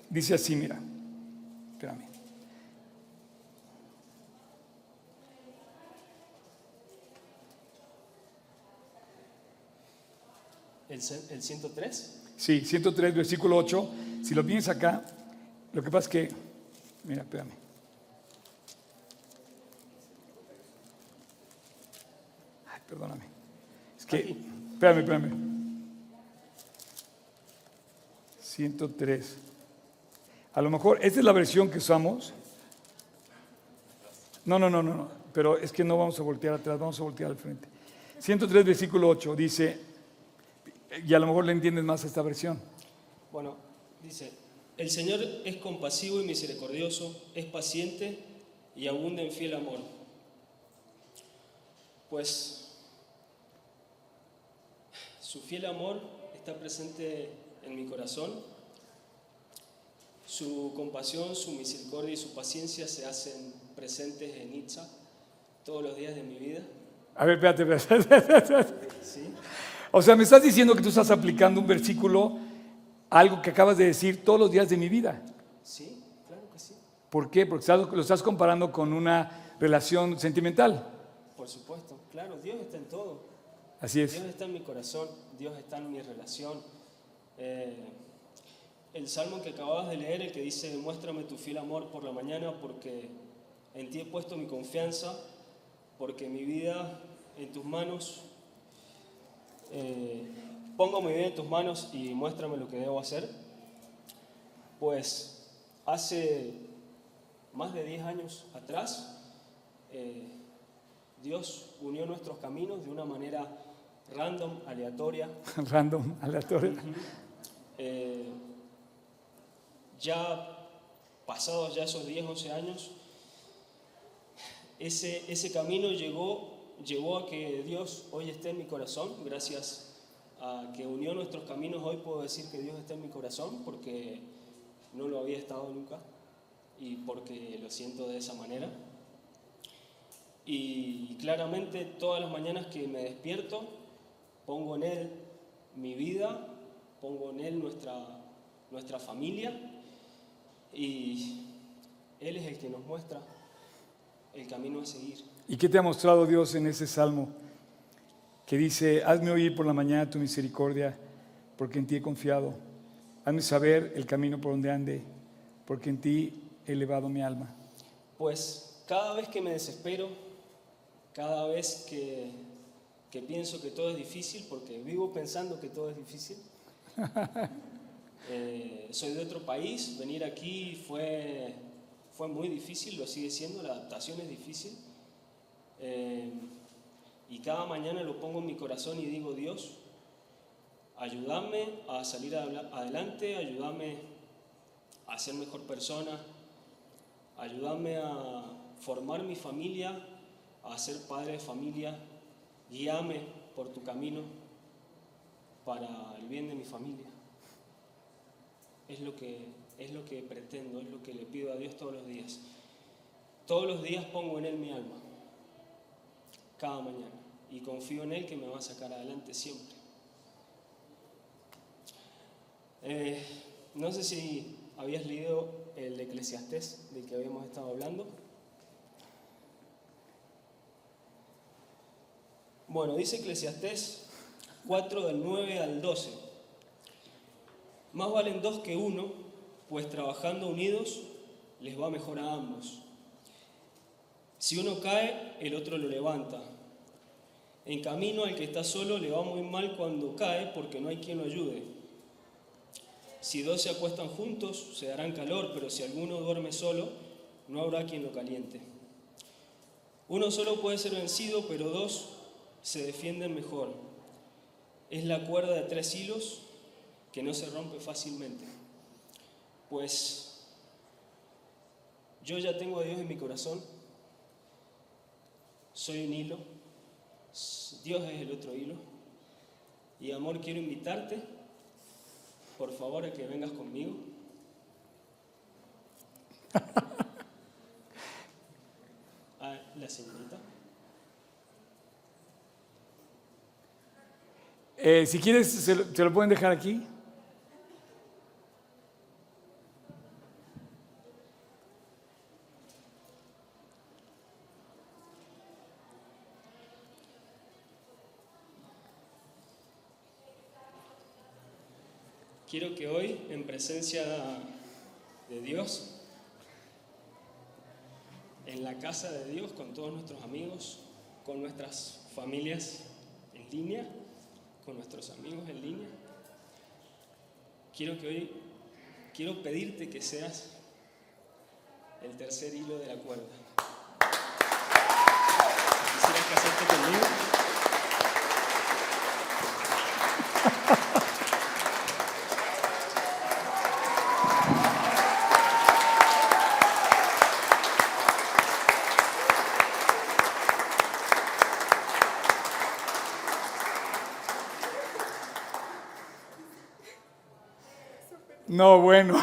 dice así, mira, espérame. ¿El, el 103? Sí, 103, versículo 8. Si lo tienes acá, lo que pasa es que, mira, espérame. Perdóname. Es que, Aquí. espérame, espérame. 103. A lo mejor, esta es la versión que usamos. No, no, no, no, no. Pero es que no vamos a voltear atrás, vamos a voltear al frente. 103, versículo 8 dice, y a lo mejor le entiendes más esta versión. Bueno, dice, el Señor es compasivo y misericordioso, es paciente y abunda en fiel amor. Pues su fiel amor está presente en mi corazón. Su compasión, su misericordia y su paciencia se hacen presentes en Itza todos los días de mi vida. A ver, espérate, espérate. ¿sí? O sea, me estás diciendo que tú estás aplicando un versículo algo que acabas de decir todos los días de mi vida. Sí, claro que sí. ¿Por qué? Porque lo estás comparando con una relación sentimental. Por supuesto, claro, Dios está en todo. Dios está en mi corazón, Dios está en mi relación. Eh, el salmo que acababas de leer, el que dice, muéstrame tu fiel amor por la mañana, porque en ti he puesto mi confianza, porque mi vida en tus manos, eh, pongo mi vida en tus manos y muéstrame lo que debo hacer. Pues hace más de 10 años atrás, eh, Dios unió nuestros caminos de una manera random, aleatoria. Random, aleatorio. Eh, ya pasados ya esos 10, 11 años, ese, ese camino llegó, llevó a que Dios hoy esté en mi corazón. Gracias a que unió nuestros caminos, hoy puedo decir que Dios está en mi corazón porque no lo había estado nunca y porque lo siento de esa manera. Y claramente todas las mañanas que me despierto, pongo en Él mi vida, pongo en Él nuestra, nuestra familia y Él es el que nos muestra el camino a seguir. ¿Y qué te ha mostrado Dios en ese salmo que dice, hazme oír por la mañana tu misericordia, porque en ti he confiado. Hazme saber el camino por donde ande, porque en ti he elevado mi alma. Pues cada vez que me desespero, cada vez que, que pienso que todo es difícil, porque vivo pensando que todo es difícil, eh, soy de otro país, venir aquí fue, fue muy difícil, lo sigue siendo, la adaptación es difícil. Eh, y cada mañana lo pongo en mi corazón y digo, Dios, ayúdame a salir adela- adelante, ayúdame a ser mejor persona, ayúdame a formar mi familia, a ser padre de familia, guíame por tu camino para el bien de mi familia. Es lo que, es lo que pretendo, es lo que le pido a Dios todos los días. Todos los días pongo en Él mi alma, cada mañana, y confío en Él que me va a sacar adelante siempre. Eh, no sé si habías leído el Eclesiastés del que habíamos estado hablando. Bueno, dice Eclesiastés 4 del 9 al 12. Más valen dos que uno, pues trabajando unidos les va mejor a ambos. Si uno cae, el otro lo levanta. En camino al que está solo le va muy mal cuando cae porque no hay quien lo ayude. Si dos se acuestan juntos, se darán calor, pero si alguno duerme solo, no habrá quien lo caliente. Uno solo puede ser vencido, pero dos se defienden mejor. Es la cuerda de tres hilos que no se rompe fácilmente. Pues yo ya tengo a Dios en mi corazón, soy un hilo, Dios es el otro hilo, y amor quiero invitarte, por favor, a que vengas conmigo. A la señorita. Eh, si quieres, se lo, se lo pueden dejar aquí. Quiero que hoy, en presencia de Dios, en la casa de Dios, con todos nuestros amigos, con nuestras familias en línea, con nuestros amigos en línea, quiero que hoy, quiero pedirte que seas el tercer hilo de la cuerda. ¿Quisieras casarte conmigo? No, bueno.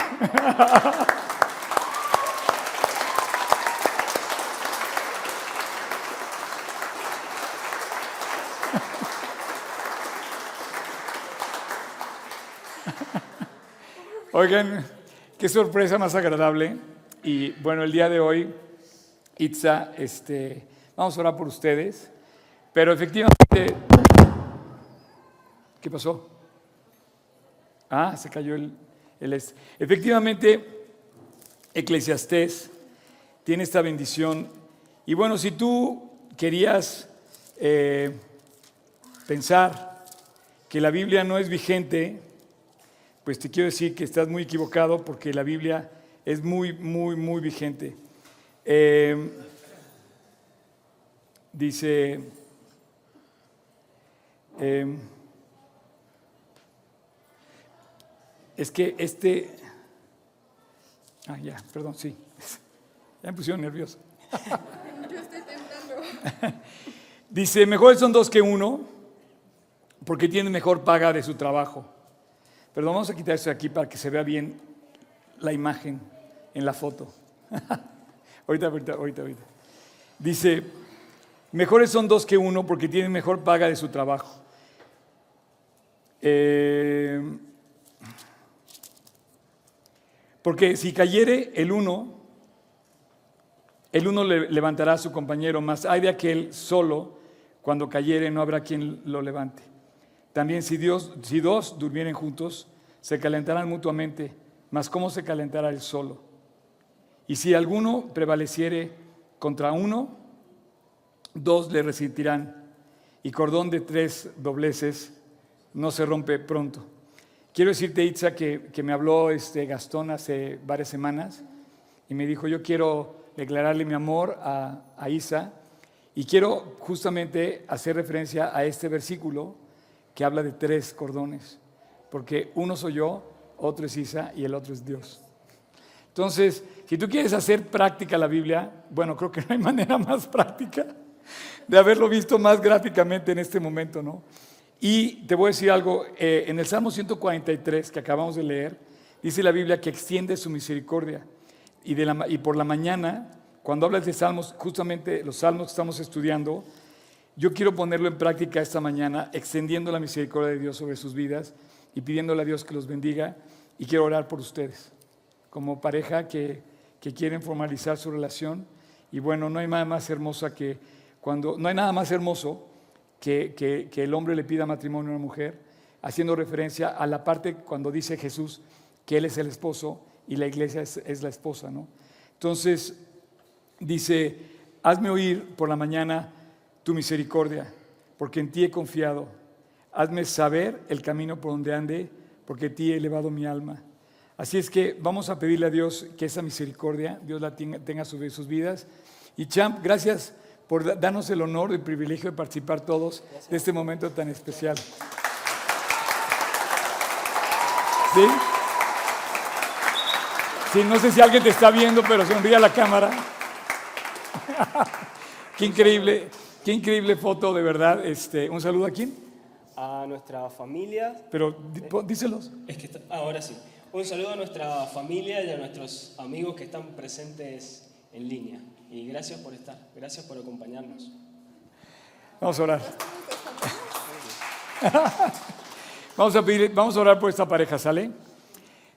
Oigan, qué sorpresa más agradable. Y bueno, el día de hoy, Itza, este, vamos a orar por ustedes. Pero efectivamente, ¿qué pasó? Ah, se cayó el, el este. Efectivamente, Eclesiastés tiene esta bendición. Y bueno, si tú querías eh, pensar que la Biblia no es vigente, pues te quiero decir que estás muy equivocado porque la Biblia es muy, muy, muy vigente. Eh, dice, eh, es que este, ah, ya, perdón, sí, ya me pusieron nervioso. Yo estoy temblando. Dice, mejores son dos que uno, porque tienen mejor paga de su trabajo. Pero vamos a quitar eso de aquí para que se vea bien la imagen en la foto. ahorita, ahorita, ahorita, ahorita. Dice, mejores son dos que uno porque tienen mejor paga de su trabajo. Eh, porque si cayere el uno, el uno le levantará a su compañero, más hay de aquel solo, cuando cayere no habrá quien lo levante. También si, Dios, si dos durmieren juntos, se calentarán mutuamente, mas ¿cómo se calentará el solo? Y si alguno prevaleciere contra uno, dos le resistirán, y cordón de tres dobleces no se rompe pronto. Quiero decirte, Itza, que, que me habló este Gastón hace varias semanas y me dijo, yo quiero declararle mi amor a, a Isa y quiero justamente hacer referencia a este versículo que habla de tres cordones, porque uno soy yo, otro es Isa y el otro es Dios. Entonces, si tú quieres hacer práctica la Biblia, bueno, creo que no hay manera más práctica de haberlo visto más gráficamente en este momento, ¿no? Y te voy a decir algo, eh, en el Salmo 143 que acabamos de leer, dice la Biblia que extiende su misericordia. Y, de la, y por la mañana, cuando hablas de salmos, justamente los salmos que estamos estudiando, yo quiero ponerlo en práctica esta mañana, extendiendo la misericordia de Dios sobre sus vidas y pidiéndole a Dios que los bendiga. Y quiero orar por ustedes, como pareja que, que quieren formalizar su relación. Y bueno, no hay nada más hermosa que cuando, no hay nada más hermoso que, que, que el hombre le pida matrimonio a una mujer, haciendo referencia a la parte cuando dice Jesús que Él es el esposo y la iglesia es, es la esposa, ¿no? Entonces, dice, hazme oír por la mañana tu misericordia, porque en ti he confiado. Hazme saber el camino por donde ande, porque en ti he elevado mi alma. Así es que vamos a pedirle a Dios que esa misericordia, Dios la tenga, tenga sobre sus vidas. Y Champ, gracias por darnos el honor y el privilegio de participar todos de este momento tan especial. ¿Sí? Sí, no sé si alguien te está viendo, pero sonríe a la cámara. qué increíble, qué increíble foto, de verdad. Este, un saludo a quién? A nuestra familia. Pero díselos. Es que está- ahora sí. Un saludo a nuestra familia y a nuestros amigos que están presentes en línea. Y gracias por estar, gracias por acompañarnos. Vamos a orar. Vamos a pedir, vamos a orar por esta pareja, ¿sale?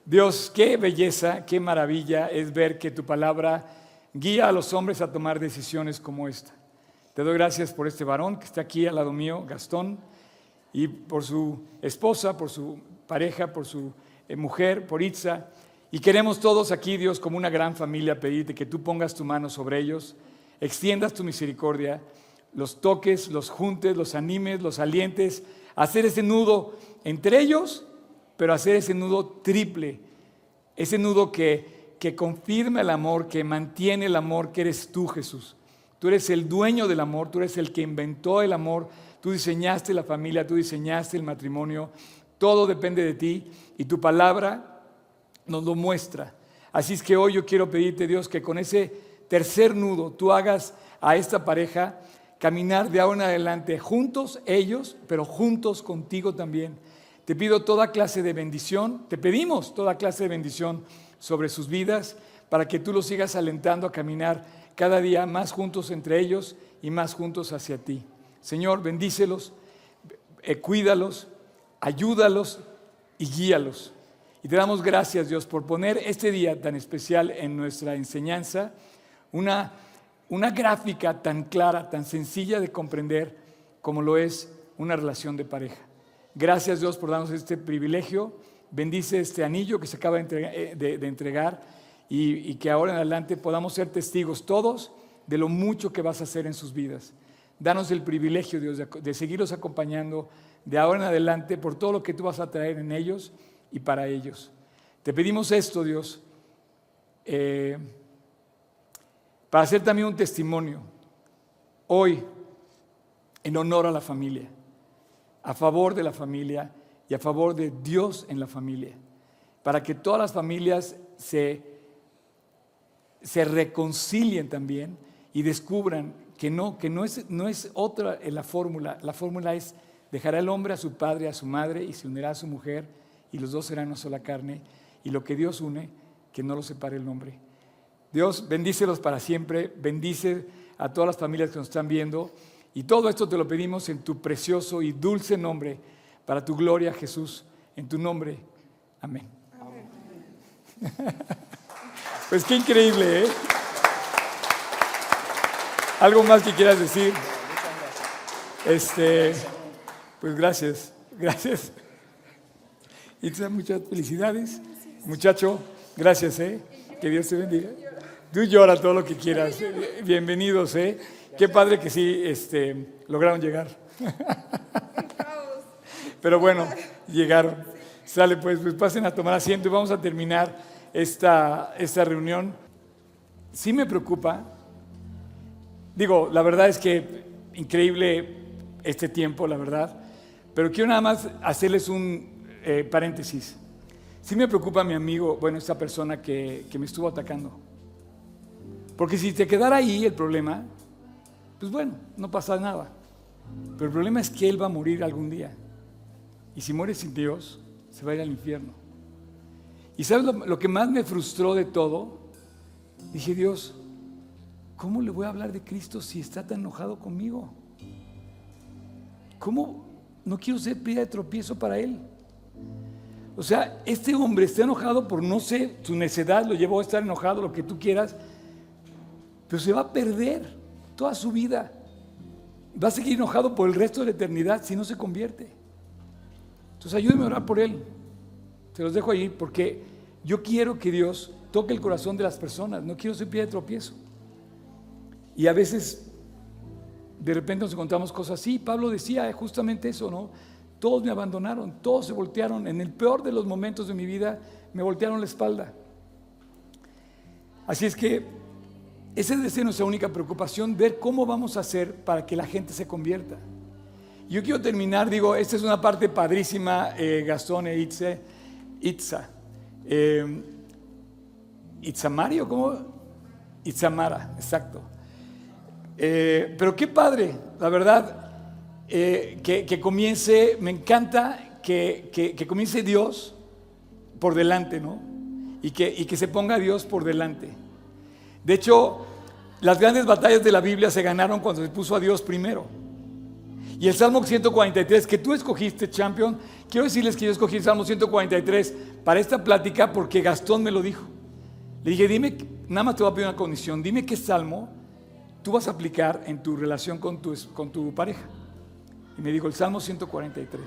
Dios, qué belleza, qué maravilla es ver que tu palabra guía a los hombres a tomar decisiones como esta. Te doy gracias por este varón que está aquí al lado mío, Gastón, y por su esposa, por su pareja, por su eh, mujer, por Itza. Y queremos todos aquí, Dios, como una gran familia, pedirte que tú pongas tu mano sobre ellos, extiendas tu misericordia, los toques, los juntes, los animes, los alientes, hacer ese nudo entre ellos, pero hacer ese nudo triple, ese nudo que, que confirma el amor, que mantiene el amor, que eres tú, Jesús. Tú eres el dueño del amor, tú eres el que inventó el amor, tú diseñaste la familia, tú diseñaste el matrimonio, todo depende de ti y tu palabra nos lo muestra. Así es que hoy yo quiero pedirte, Dios, que con ese tercer nudo tú hagas a esta pareja caminar de ahora en adelante juntos ellos, pero juntos contigo también. Te pido toda clase de bendición, te pedimos toda clase de bendición sobre sus vidas para que tú los sigas alentando a caminar cada día más juntos entre ellos y más juntos hacia ti. Señor, bendícelos, eh, cuídalos, ayúdalos y guíalos. Y te damos gracias, Dios, por poner este día tan especial en nuestra enseñanza, una, una gráfica tan clara, tan sencilla de comprender como lo es una relación de pareja. Gracias, Dios, por darnos este privilegio. Bendice este anillo que se acaba de entregar, eh, de- de entregar y, que ahora en adelante podamos ser testigos todos de lo mucho que vas a hacer en sus vidas. Danos el privilegio, Dios, de, de seguirlos acompañando de ahora en adelante por todo lo que tú vas a traer en ellos y para ellos. Te pedimos esto, Dios, eh, para hacer también un testimonio hoy en honor a la familia, a favor de la familia y a favor de Dios en la familia, para que todas las familias se, se reconcilien también y descubran que no, que no es, no es otra la fórmula, la fórmula es dejar al hombre a su padre, a su madre y se unirá a su mujer y los dos serán una sola carne y lo que Dios une, que no lo separe el hombre. Dios, bendícelos para siempre, bendice a todas las familias que nos están viendo y todo esto te lo pedimos en tu precioso y dulce nombre, para tu gloria Jesús, en tu nombre. Amén. Pues qué increíble, ¿eh? ¿Algo más que quieras decir? Este, pues gracias, gracias. Y te muchas felicidades. Muchacho, gracias, ¿eh? Que Dios te bendiga. Tú llora todo lo que quieras. Bienvenidos, ¿eh? Qué padre que sí este, lograron llegar. Pero bueno, llegaron. Sale, pues, pues pasen a tomar asiento y vamos a terminar esta, esta reunión. Sí me preocupa. Digo, la verdad es que increíble este tiempo, la verdad. Pero quiero nada más hacerles un eh, paréntesis. Sí me preocupa mi amigo, bueno, esta persona que, que me estuvo atacando. Porque si te quedara ahí el problema, pues bueno, no pasa nada. Pero el problema es que él va a morir algún día. Y si muere sin Dios, se va a ir al infierno. Y sabes lo, que más me frustró de todo? Dije, Dios, ¿cómo le voy a hablar de Cristo si está tan enojado conmigo? ¿Cómo no quiero ser piedra de tropiezo para él? O sea, este hombre está enojado por, no sé, su necedad lo llevó a estar enojado, lo que tú quieras, pero se va a perder toda su vida. Va a seguir enojado por el resto de la eternidad si no se convierte. Entonces ayúdeme a orar por él. Se los dejo ahí porque yo quiero que Dios toque el corazón de las personas. No quiero ser pie de tropiezo. Y a veces, de repente nos encontramos cosas así. Pablo decía justamente eso, ¿no? Todos me abandonaron, todos se voltearon. En el peor de los momentos de mi vida, me voltearon la espalda. Así es que esa debe ser nuestra única preocupación, ver cómo vamos a hacer para que la gente se convierta. Yo quiero terminar, digo, esta es una parte padrísima, eh, Gastón e Itza. Eh, Itzamario, ¿cómo? Itzamara, exacto. Eh, pero qué padre, la verdad, eh, que, comience, me encanta que, que, comience Dios por delante, ¿no? Y que, y que se ponga Dios por delante. De hecho, las grandes batallas de la Biblia se ganaron cuando se puso a Dios primero. Y el Salmo 143 que tú escogiste, champion, quiero decirles que yo escogí el Salmo 143 para esta plática porque Gastón me lo dijo. Le dije, dime, nada más te voy a pedir una condición, dime qué salmo tú vas a aplicar en tu relación con tu, con tu pareja. Y me dijo el Salmo 143.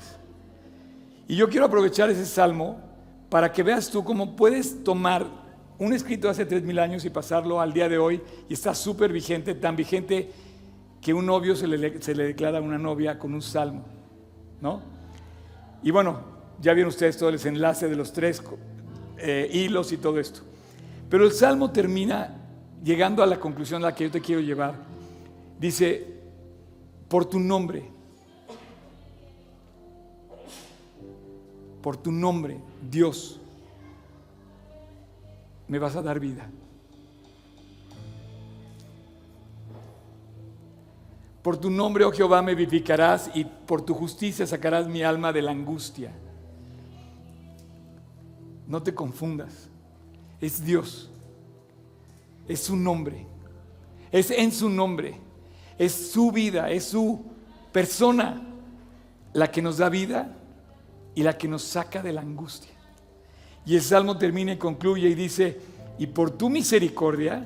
Y yo quiero aprovechar ese salmo para que veas tú cómo puedes tomar un escrito de hace tres mil años y pasarlo al día de hoy y está súper vigente, tan vigente que un novio se le, se le, declara una novia con un salmo, ¿no? Y bueno, ya vieron ustedes todo el desenlace de los tres eh, hilos y todo esto. Pero el salmo termina llegando a la conclusión a la que yo te quiero llevar. Dice, por tu nombre, por tu nombre, Dios, me vas a dar vida. Por tu nombre, oh Jehová, me vivificarás y por tu justicia sacarás mi alma de la angustia. No te confundas. Es Dios. Es su nombre. Es en su nombre. Es su vida. Es su persona la que nos da vida y la que nos saca de la angustia. Y el salmo termina y concluye y dice, y por tu misericordia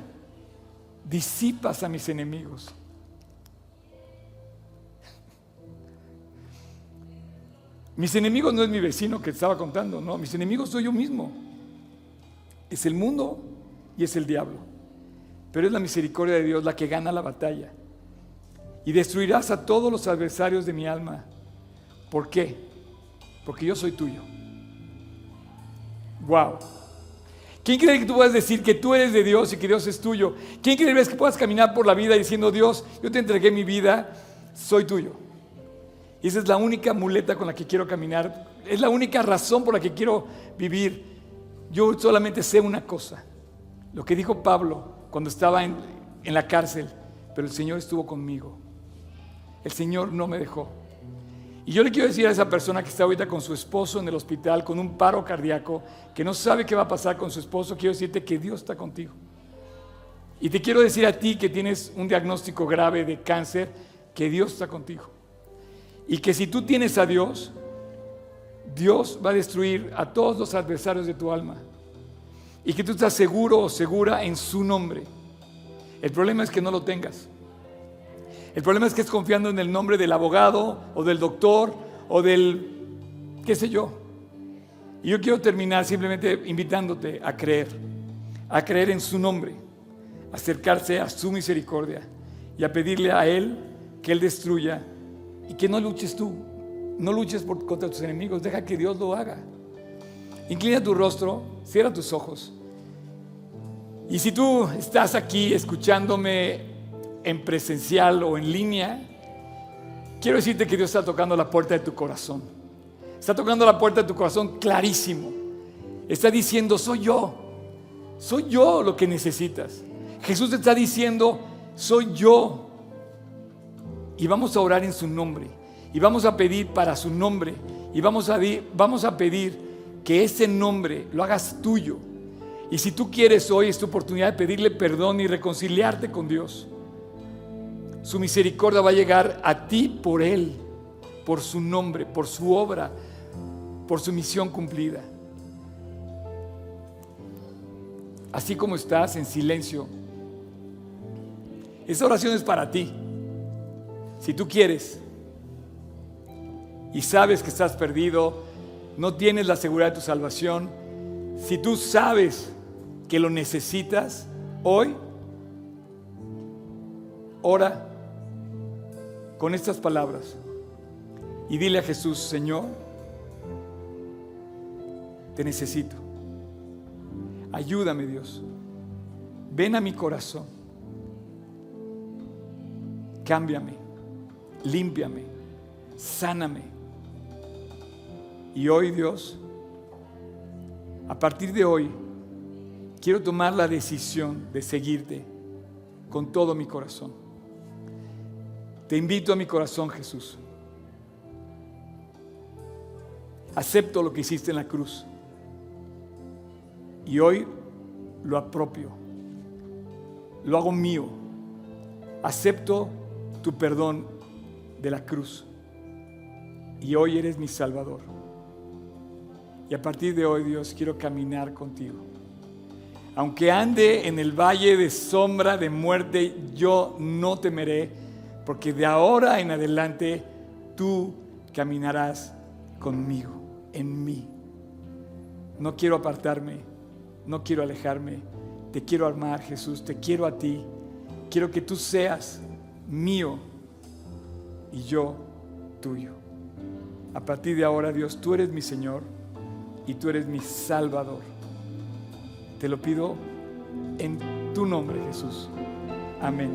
disipas a mis enemigos. Mis enemigos no es mi vecino que estaba contando, no, mis enemigos soy yo mismo. Es el mundo y es el diablo. Pero es la misericordia de Dios la que gana la batalla. Y destruirás a todos los adversarios de mi alma. ¿Por qué? Porque yo soy tuyo. Wow. ¿Quién cree que tú puedas decir que tú eres de Dios y que Dios es tuyo? ¿Quién cree que puedas caminar por la vida diciendo, Dios, yo te entregué mi vida, soy tuyo? Y esa es la única muleta con la que quiero caminar. Es la única razón por la que quiero vivir. Yo solamente sé una cosa. Lo que dijo Pablo cuando estaba en, la cárcel. Pero el Señor estuvo conmigo. El Señor no me dejó. Y yo le quiero decir a esa persona que está ahorita con su esposo en el hospital, con un paro cardíaco, que no sabe qué va a pasar con su esposo, quiero decirte que Dios está contigo. Y te quiero decir a ti que tienes un diagnóstico grave de cáncer, que Dios está contigo. Y que si tú tienes a Dios, Dios va a destruir a todos los adversarios de tu alma. Y que tú estás seguro o segura en su nombre. El problema es que no lo tengas. El problema es que es confiando en el nombre del abogado o del doctor o del, qué sé yo. Y yo quiero terminar simplemente invitándote a creer, a creer en su nombre, acercarse a su misericordia y a pedirle a Él que Él destruya y que no luches tú, no luches por, contra tus enemigos, deja que Dios lo haga. Inclina tu rostro, cierra tus ojos. Y si tú estás aquí escuchándome en presencial o en línea, quiero decirte que Dios está tocando la puerta de tu corazón. Está tocando la puerta de tu corazón clarísimo. Está diciendo, soy yo. Soy yo lo que necesitas. Jesús te está diciendo, soy yo y vamos a orar en su nombre y vamos a pedir para su nombre y vamos a, vamos a pedir que ese nombre lo hagas tuyo. Y si tú quieres hoy es tu oportunidad de pedirle perdón y reconciliarte con Dios. Su misericordia va a llegar a ti por Él, por su nombre, por su obra, por su misión cumplida. Así como estás en silencio, esa oración es para ti. Si tú quieres y sabes que estás perdido, no tienes la seguridad de tu salvación, si tú sabes que lo necesitas hoy, ora con estas palabras y dile a Jesús, Señor, te necesito. Ayúdame Dios. Ven a mi corazón. Cámbiame. Límpiame. Sáname. Y hoy Dios, a partir de hoy, quiero tomar la decisión de seguirte con todo mi corazón. Te invito a mi corazón, Jesús. Acepto lo que hiciste en la cruz. Y hoy lo apropio. Lo hago mío. Acepto tu perdón de la cruz. Y hoy eres mi Salvador. Y a partir de hoy, Dios, quiero caminar contigo. Aunque ande en el valle de sombra de muerte, yo no temeré, porque de ahora en adelante tú caminarás conmigo, en mí. No quiero apartarme, no quiero alejarme, te quiero armar, Jesús, te quiero a ti. Quiero que tú seas mío y yo tuyo. A partir de ahora, Dios, tú eres mi Señor y tú eres mi Salvador. Te lo pido en tu nombre, Jesús. Amén.